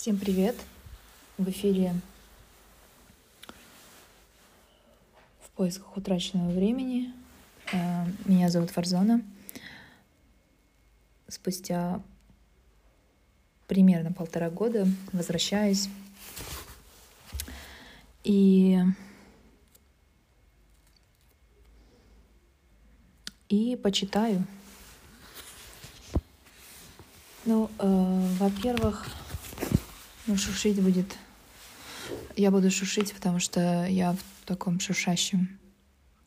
Всем привет! В эфире в поисках утраченного времени. Э, меня зовут Фарзона. Спустя примерно полтора года возвращаюсь и и почитаю. Ну, э, во-первых, ну, шушить будет... Я буду шушить, потому что я в таком шушащем,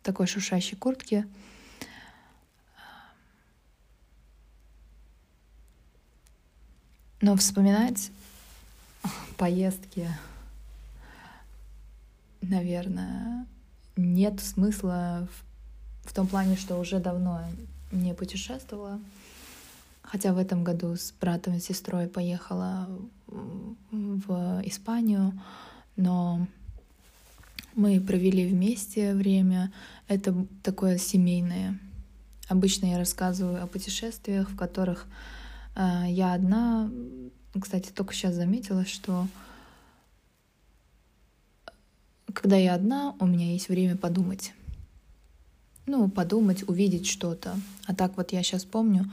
такой шушащей куртке. Но вспоминать поездки, наверное, нет смысла в, в том плане, что уже давно не путешествовала. Хотя в этом году с братом и сестрой поехала в Испанию, но мы провели вместе время. Это такое семейное. Обычно я рассказываю о путешествиях, в которых э, я одна. Кстати, только сейчас заметила, что когда я одна, у меня есть время подумать. Ну, подумать, увидеть что-то. А так вот я сейчас помню,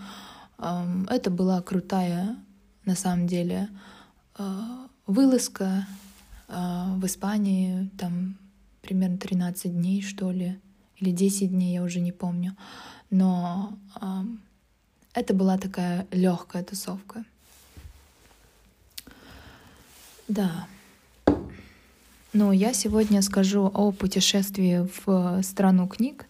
э, это была крутая, на самом деле, а, вылазка а, в Испании, там примерно 13 дней, что ли, или 10 дней, я уже не помню. Но а, это была такая легкая тусовка. Да. Но я сегодня скажу о путешествии в страну книг.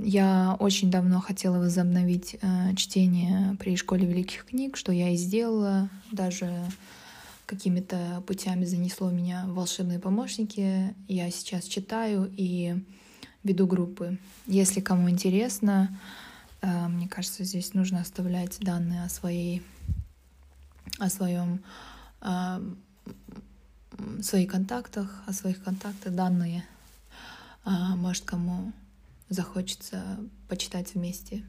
Я очень давно хотела возобновить э, чтение при школе великих книг, что я и сделала. Даже какими-то путями занесло меня в волшебные помощники. Я сейчас читаю и веду группы. Если кому интересно, э, мне кажется, здесь нужно оставлять данные о своей, о своем, э, своих контактах, о своих контактах, данные. Э, может, кому захочется почитать вместе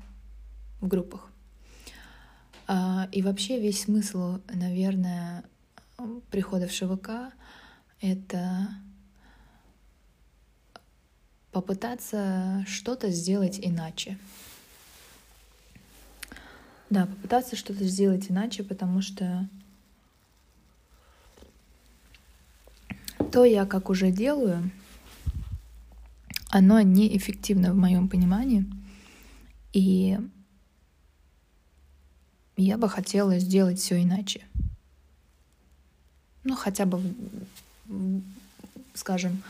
в группах. А, и вообще весь смысл, наверное, прихода в ШВК — это попытаться что-то сделать иначе. Да, попытаться что-то сделать иначе, потому что то я как уже делаю — оно неэффективно в моем понимании. И я бы хотела сделать все иначе. Ну, хотя бы, скажем,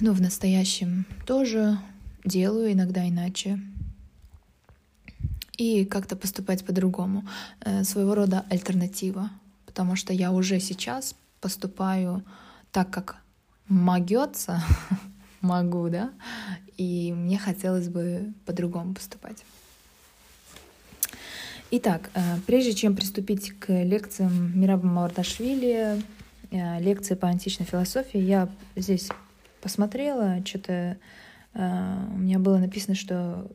ну, в настоящем тоже делаю иногда иначе. И как-то поступать по-другому. Э, своего рода альтернатива. Потому что я уже сейчас поступаю так, как могется, могу, да, и мне хотелось бы по-другому поступать. Итак, э, прежде чем приступить к лекциям Мираба Мавардашвили, э, лекции по античной философии, я здесь посмотрела, что-то э, у меня было написано, что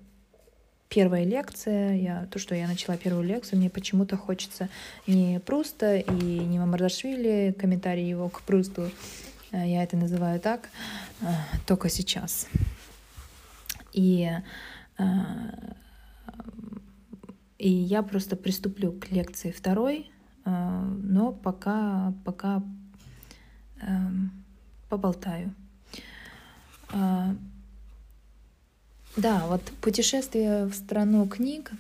первая лекция, я, то, что я начала первую лекцию, мне почему-то хочется не Пруста и не Мамардашвили, комментарий его к Прусту, я это называю так, Э, только сейчас. И, э, и я просто приступлю к лекции второй, э, но пока, пока поболтаю. Да, вот путешествие в страну книг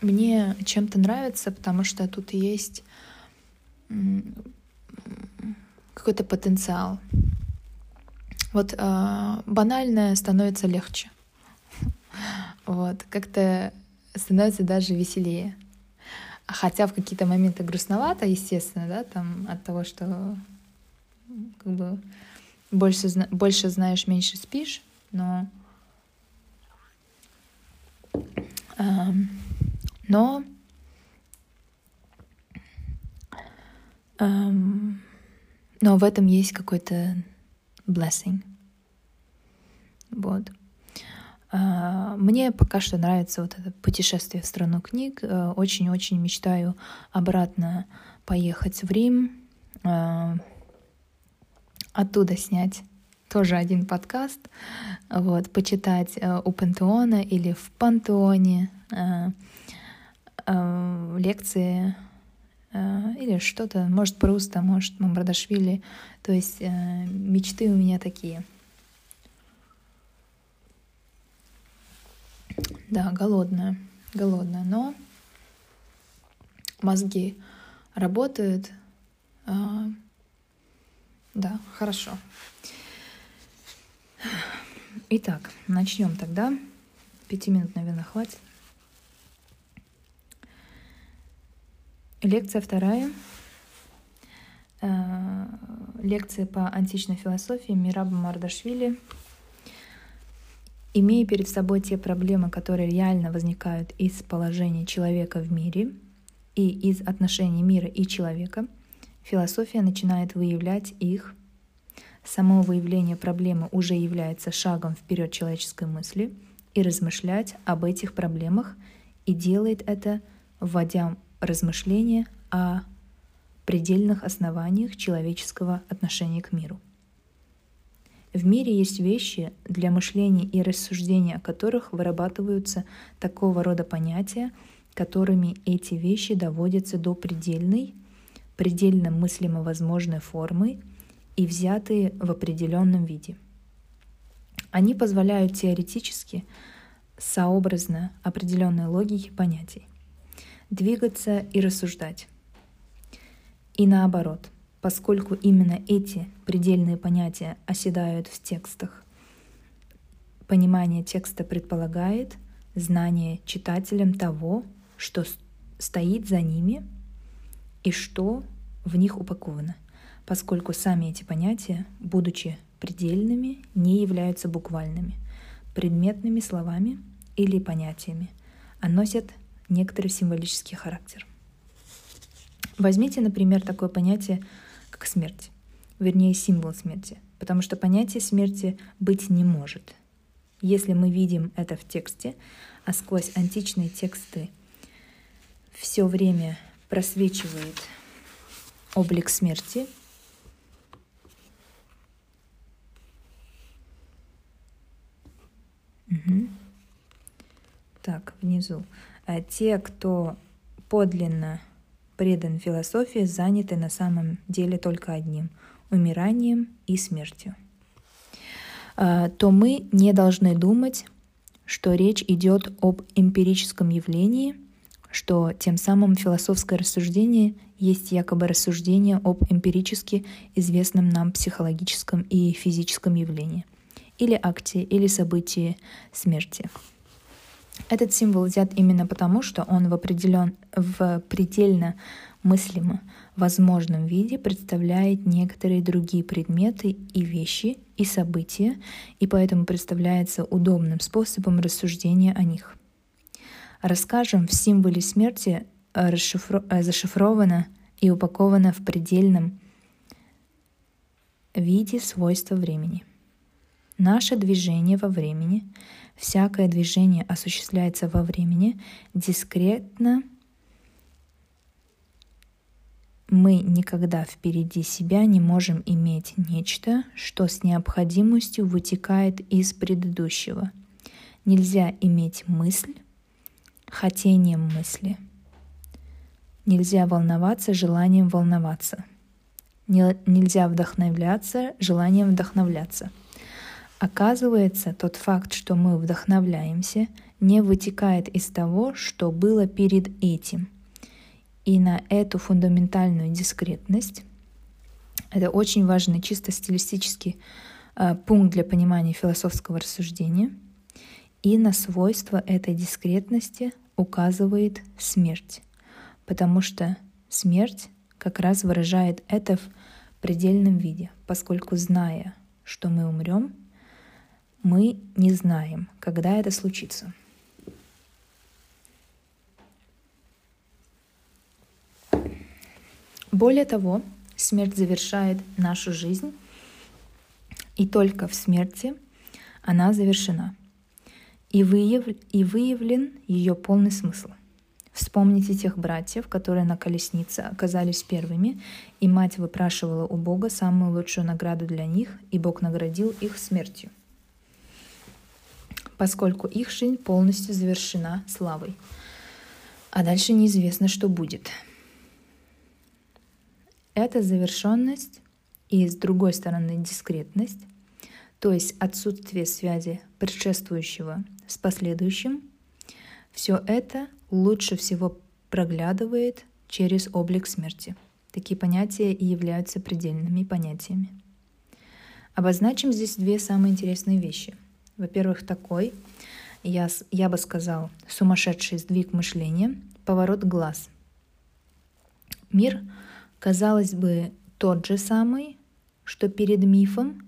мне чем-то нравится, потому что тут есть какой-то потенциал. Вот э, банальное становится легче. Вот, как-то становится даже веселее. Хотя в какие-то моменты грустновато, естественно, да, там от того, что как бы больше, больше знаешь, меньше спишь, но э, но Um, но в этом есть какой-то blessing. Вот. А, мне пока что нравится вот это путешествие в страну книг. Э, очень-очень мечтаю обратно поехать в Рим, а, оттуда снять тоже один подкаст, вот, почитать э, у Пантеона или в Пантеоне э, лекции или что-то, может, Пруста, может, Мамбрадашвили. То есть мечты у меня такие — Да, голодная, голодная, но мозги работают. Да, хорошо. Итак, начнем тогда. Пяти минут, наверное, хватит. Лекция вторая. А, лекция по античной философии Мираба Мардашвили – Имея перед собой те проблемы, которые реально возникают из положения человека в мире и из отношений мира и человека, философия начинает выявлять их. Само выявление проблемы уже является шагом вперед человеческой мысли и размышлять об этих проблемах и делает это, вводя размышления о предельных основаниях человеческого отношения к миру. В мире есть вещи, для мышления и рассуждения о которых вырабатываются такого рода понятия, которыми эти вещи доводятся до предельной, предельно мыслимо возможной формы и взятые в определенном виде. Они позволяют теоретически, сообразно определенной логике понятий, двигаться и рассуждать. И наоборот – поскольку именно эти предельные понятия оседают в текстах. Понимание текста предполагает знание читателем того, что стоит за ними и что в них упаковано, поскольку сами эти понятия, будучи предельными, не являются буквальными, предметными словами или понятиями, а носят некоторый символический характер. Возьмите, например, такое понятие как смерть, вернее символ смерти, потому что понятие смерти быть не может. Если мы видим это в тексте, а сквозь античные тексты все время просвечивает облик смерти, Угу. Так, внизу. А те, кто подлинно предан философии, заняты на самом деле только одним — умиранием и смертью, а, то мы не должны думать, что речь идет об эмпирическом явлении, что тем самым философское рассуждение есть якобы рассуждение об эмпирически известном нам психологическом и физическом явлении, или акте, или событии смерти. Этот символ взят именно потому, что он в, определен, в предельно мыслимо возможном виде представляет некоторые другие предметы и вещи и события, и поэтому представляется удобным способом рассуждения о них. Расскажем, в символе смерти э, расшифро... Э, зашифровано и упаковано в предельном виде свойства времени. Наше движение во времени — Всякое движение осуществляется во времени дискретно. Мы никогда впереди себя не можем иметь нечто, что с необходимостью вытекает из предыдущего. Нельзя иметь мысль хотением мысли. Нельзя волноваться желанием волноваться. Нельзя вдохновляться желанием вдохновляться – Оказывается, тот факт, что мы вдохновляемся, не вытекает из того, что было перед этим. И на эту фундаментальную дискретность, это очень важный чисто стилистический э, пункт для понимания философского рассуждения, и на свойства этой дискретности указывает смерть, потому что смерть как раз выражает это в предельном виде, поскольку зная, что мы умрем, мы не знаем, когда это случится. Более того, смерть завершает нашу жизнь, и только в смерти она завершена. и, выяв... и выявлен ее полный смысл. Вспомните тех братьев, которые на колеснице оказались первыми, и мать выпрашивала у Бога самую лучшую награду для них, и Бог наградил их смертью, поскольку их жизнь полностью завершена славой. А дальше неизвестно, что будет. Это завершенность и, с другой стороны, дискретность, то есть отсутствие связи предшествующего с последующим, все это лучше всего проглядывает через облик смерти. Такие понятия и являются предельными понятиями. Обозначим здесь две самые интересные вещи. Во-первых, такой, я, я бы сказал, сумасшедший сдвиг мышления, поворот глаз. Мир, казалось бы, тот же самый, что перед мифом,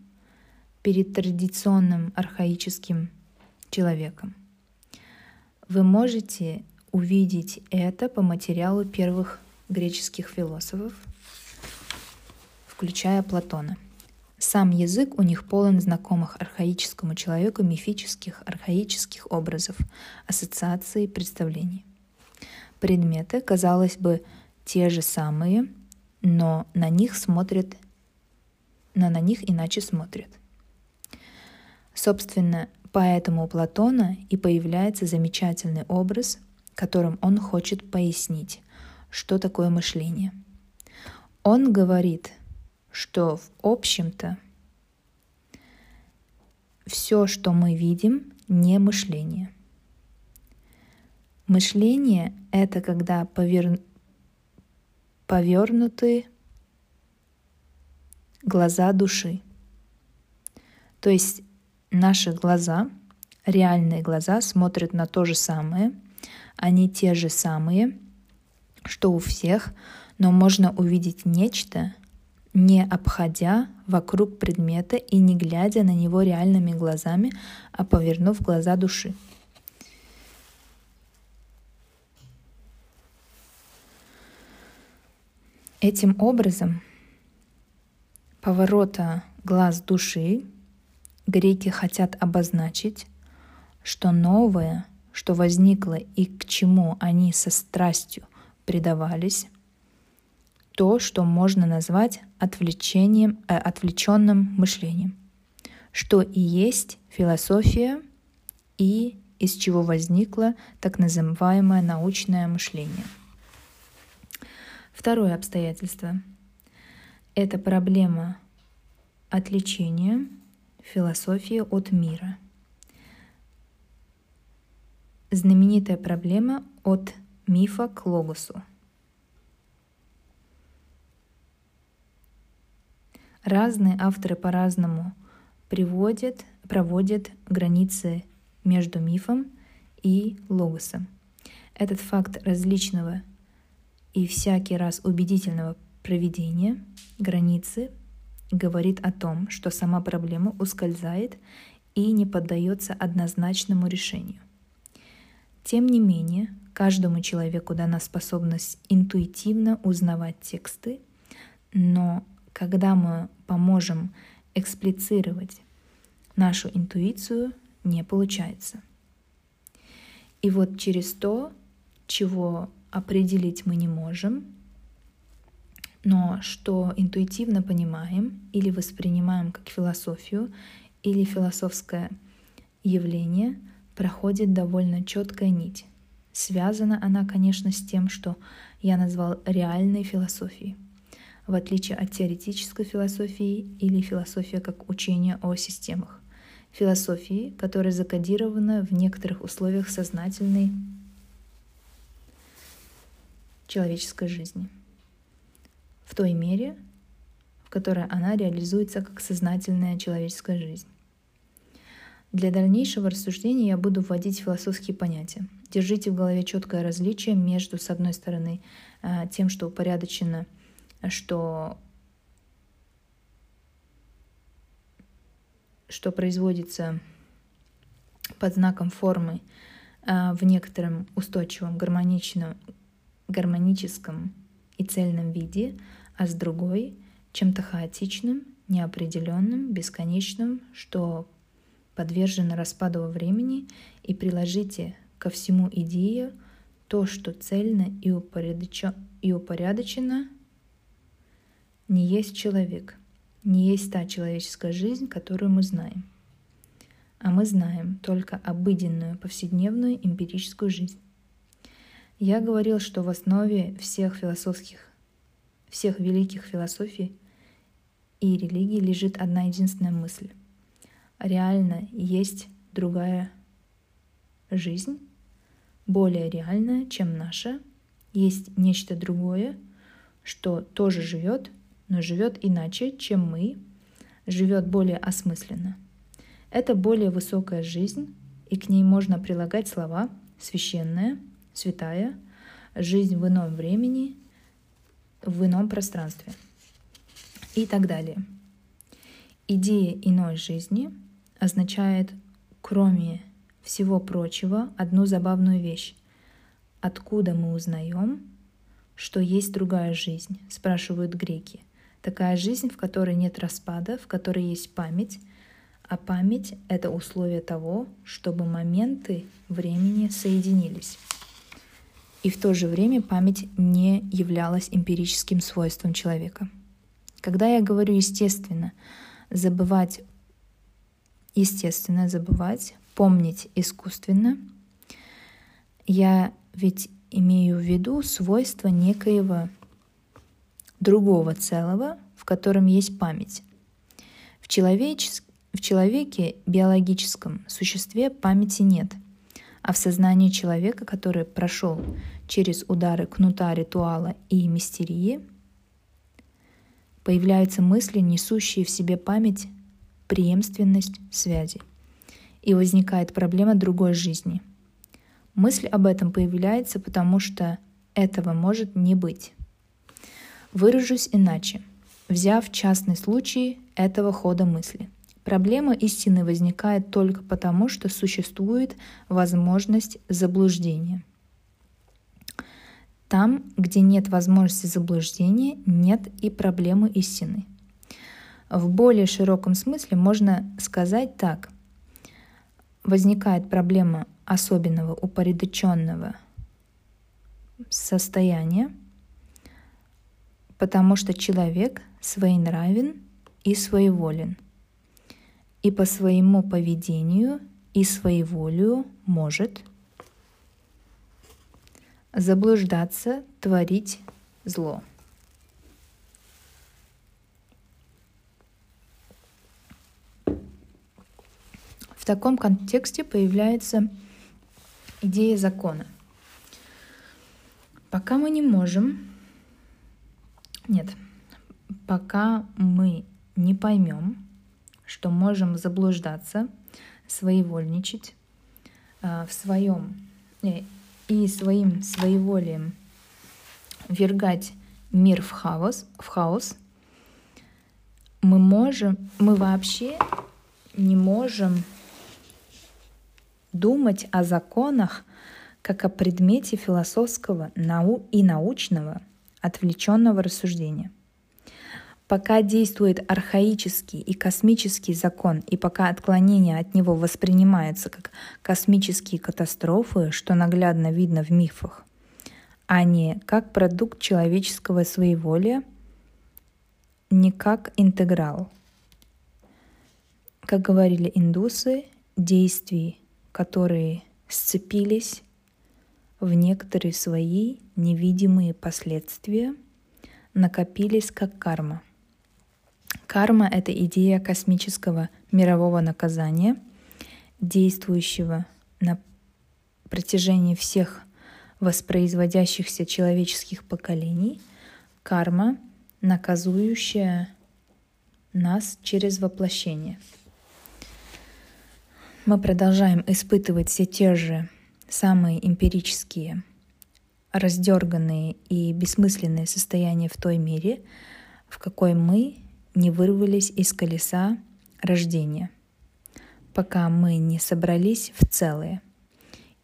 перед традиционным архаическим человеком. Вы можете увидеть это по материалу первых греческих философов, включая Платона. Сам язык у них полон знакомых архаическому человеку мифических, архаических образов, ассоциаций, представлений. Предметы, казалось бы, те же самые, но на них смотрят, но на них иначе смотрят. Собственно, поэтому у Платона и появляется замечательный образ которым он хочет пояснить, что такое мышление. Он говорит, что в общем-то все, что мы видим, не мышление. Мышление — это когда повер... повернуты глаза души. То есть наши глаза, реальные глаза, смотрят на то же самое — они те же самые, что у всех, но можно увидеть нечто, не обходя вокруг предмета и не глядя на него реальными глазами, а повернув глаза души. Этим образом поворота глаз души греки хотят обозначить, что новое что возникло и к чему они со страстью предавались, то, что можно назвать отвлечением, э, отвлеченным мышлением, что и есть философия и из чего возникло так называемое научное мышление. Второе обстоятельство — это проблема отвлечения философии от мира — Знаменитая проблема от мифа к логосу. Разные авторы по-разному приводят, проводят границы между мифом и логосом. Этот факт различного и всякий раз убедительного проведения границы говорит о том, что сама проблема ускользает и не поддается однозначному решению. Тем не менее, каждому человеку дана способность интуитивно узнавать тексты, но когда мы поможем эксплицировать нашу интуицию, не получается. И вот через то, чего определить мы не можем, но что интуитивно понимаем или воспринимаем как философию или философское явление — проходит довольно четкая нить. Связана она, конечно, с тем, что я назвал реальной философией, в отличие от теоретической философии или философии как учения о системах. Философии, которая закодирована в некоторых условиях сознательной человеческой жизни. В той мере, в которой она реализуется как сознательная человеческая жизнь. Для дальнейшего рассуждения я буду вводить философские понятия. Держите в голове четкое различие между, с одной стороны, э, тем, что упорядочено, что, что производится под знаком формы э, в некотором устойчивом, гармоничном, гармоническом и цельном виде, а с другой — чем-то хаотичным, неопределенным, бесконечным, что подвержена распаду во времени, и приложите ко всему идею то, что цельно и, упорядочено, и упорядочено не есть человек, не есть та человеческая жизнь, которую мы знаем. А мы знаем только обыденную, повседневную, эмпирическую жизнь. Я говорил, что в основе всех философских, всех великих философий и религий лежит одна единственная мысль. Реально есть другая жизнь, более реальная, чем наша. Есть нечто другое, что тоже живет, но живет иначе, чем мы, живет более осмысленно. Это более высокая жизнь, и к ней можно прилагать слова священная – святая, жизнь в ином времени, в ином пространстве и так далее. Идея иной жизни означает, кроме всего прочего, одну забавную вещь. Откуда мы узнаем, что есть другая жизнь, спрашивают греки. Такая жизнь, в которой нет распада, в которой есть память, а память — это условие того, чтобы моменты времени соединились. И в то же время память не являлась эмпирическим свойством человека. Когда я говорю естественно, забывать, естественно забывать, помнить искусственно, я ведь имею в виду свойство некоего другого целого, в котором есть память. В, человеч... в человеке биологическом существе памяти нет — а в сознании человека, который прошел через удары кнута ритуала и мистерии, появляются мысли, несущие в себе память, преемственность связи. И возникает проблема другой жизни. Мысль об этом появляется, потому что этого может не быть. Выражусь иначе, взяв частный случай этого хода мысли – Проблема истины возникает только потому, что существует возможность заблуждения. Там, где нет возможности заблуждения, нет и проблемы истины. В более широком смысле можно сказать так. Возникает проблема особенного упорядоченного состояния, потому что человек своенравен и своеволен – и по своему поведению и своеволию может заблуждаться, творить зло. В таком контексте появляется идея закона. Пока мы не можем, нет, пока мы не поймем, что можем заблуждаться, своевольничать э, в своем э, и своим своеволием вергать мир в хаос, в хаос, мы можем, мы вообще не можем думать о законах как о предмете философского нау и научного отвлеченного рассуждения – Пока действует архаический и космический закон, и пока отклонения от него воспринимаются как космические катастрофы, что наглядно видно в мифах, а не как продукт человеческого своеволия, не как интеграл. Как говорили индусы, действий, которые сцепились в некоторые свои невидимые последствия, накопились как карма – Карма — это идея космического мирового наказания, действующего на протяжении всех воспроизводящихся человеческих поколений. Карма, наказующая нас через воплощение. Мы продолжаем испытывать все те же самые эмпирические, раздерганные и бессмысленные состояния в той мере, в какой мы не вырвались из колеса рождения, пока мы не собрались в целое.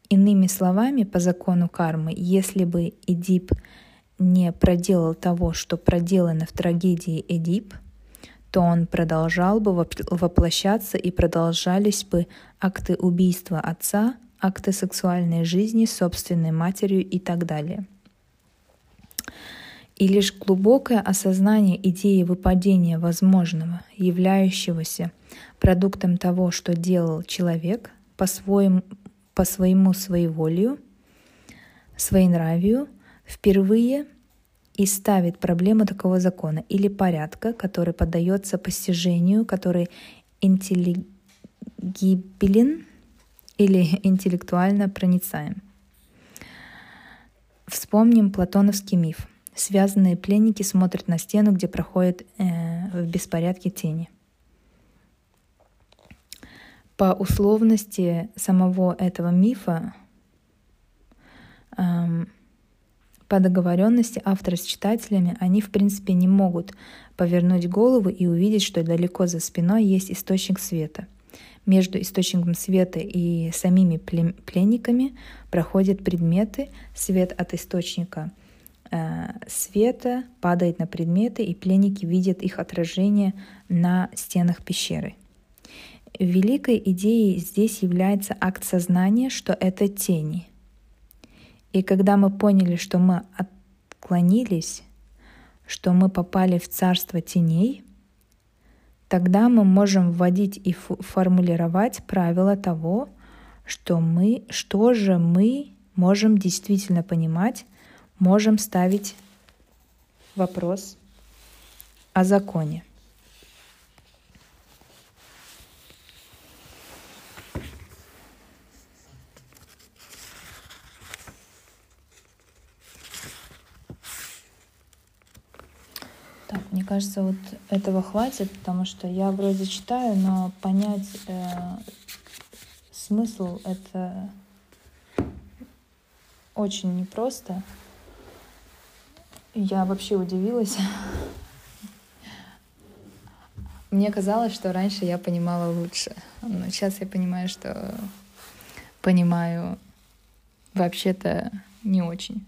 Иными словами, по закону кармы, если бы Эдип не проделал того, что проделано в трагедии Эдип, то он продолжал бы воплощаться и продолжались бы акты убийства отца, акты сексуальной жизни с собственной матерью и так далее. И лишь глубокое осознание идеи выпадения возможного, являющегося продуктом того, что делал человек по, своему, по своему своеволию, своенравию, впервые и ставит проблему такого закона или порядка, который поддается постижению, который интеллигибелен или интеллектуально проницаем. Вспомним платоновский миф. Связанные пленники смотрят на стену, где проходят э, в беспорядке тени. По условности самого этого мифа эм, по договоренности автора с читателями они, в принципе, не могут повернуть голову и увидеть, что далеко за спиной есть источник света. Между источником света и самими пленниками проходят предметы, свет от источника э, света падает на предметы, и пленники видят их отражение на стенах пещеры. Великой идеей здесь является акт сознания, что это тени — и когда мы поняли, что мы отклонились, что мы попали в царство теней, тогда мы можем вводить и формулировать правила того, что мы, что же мы можем действительно понимать, можем ставить вопрос о законе. Мне кажется, вот этого хватит, потому что я вроде читаю, но понять э, смысл это очень непросто. Я вообще удивилась. Мне казалось, что раньше я понимала лучше, но сейчас я понимаю, что понимаю вообще-то не очень.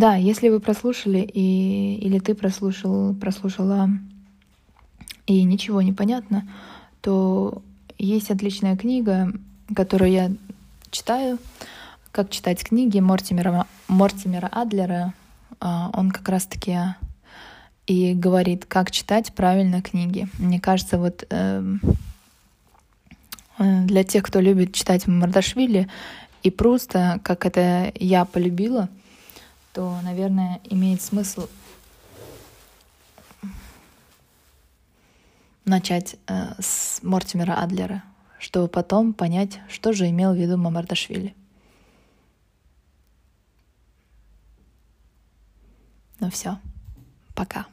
Да, если вы прослушали и, или ты прослушал, прослушала и ничего не понятно, то есть отличная книга, которую я читаю, как читать книги Мортимера, Мортимера Адлера. А, он как раз-таки и говорит, как читать правильно книги. Мне кажется, вот эм, э, для тех, кто любит читать Мардашвили и просто, как это я полюбила — то, наверное, имеет смысл начать э, с Мортимера Адлера, чтобы потом понять, что же имел в виду Мамардашвили. Ну все, пока.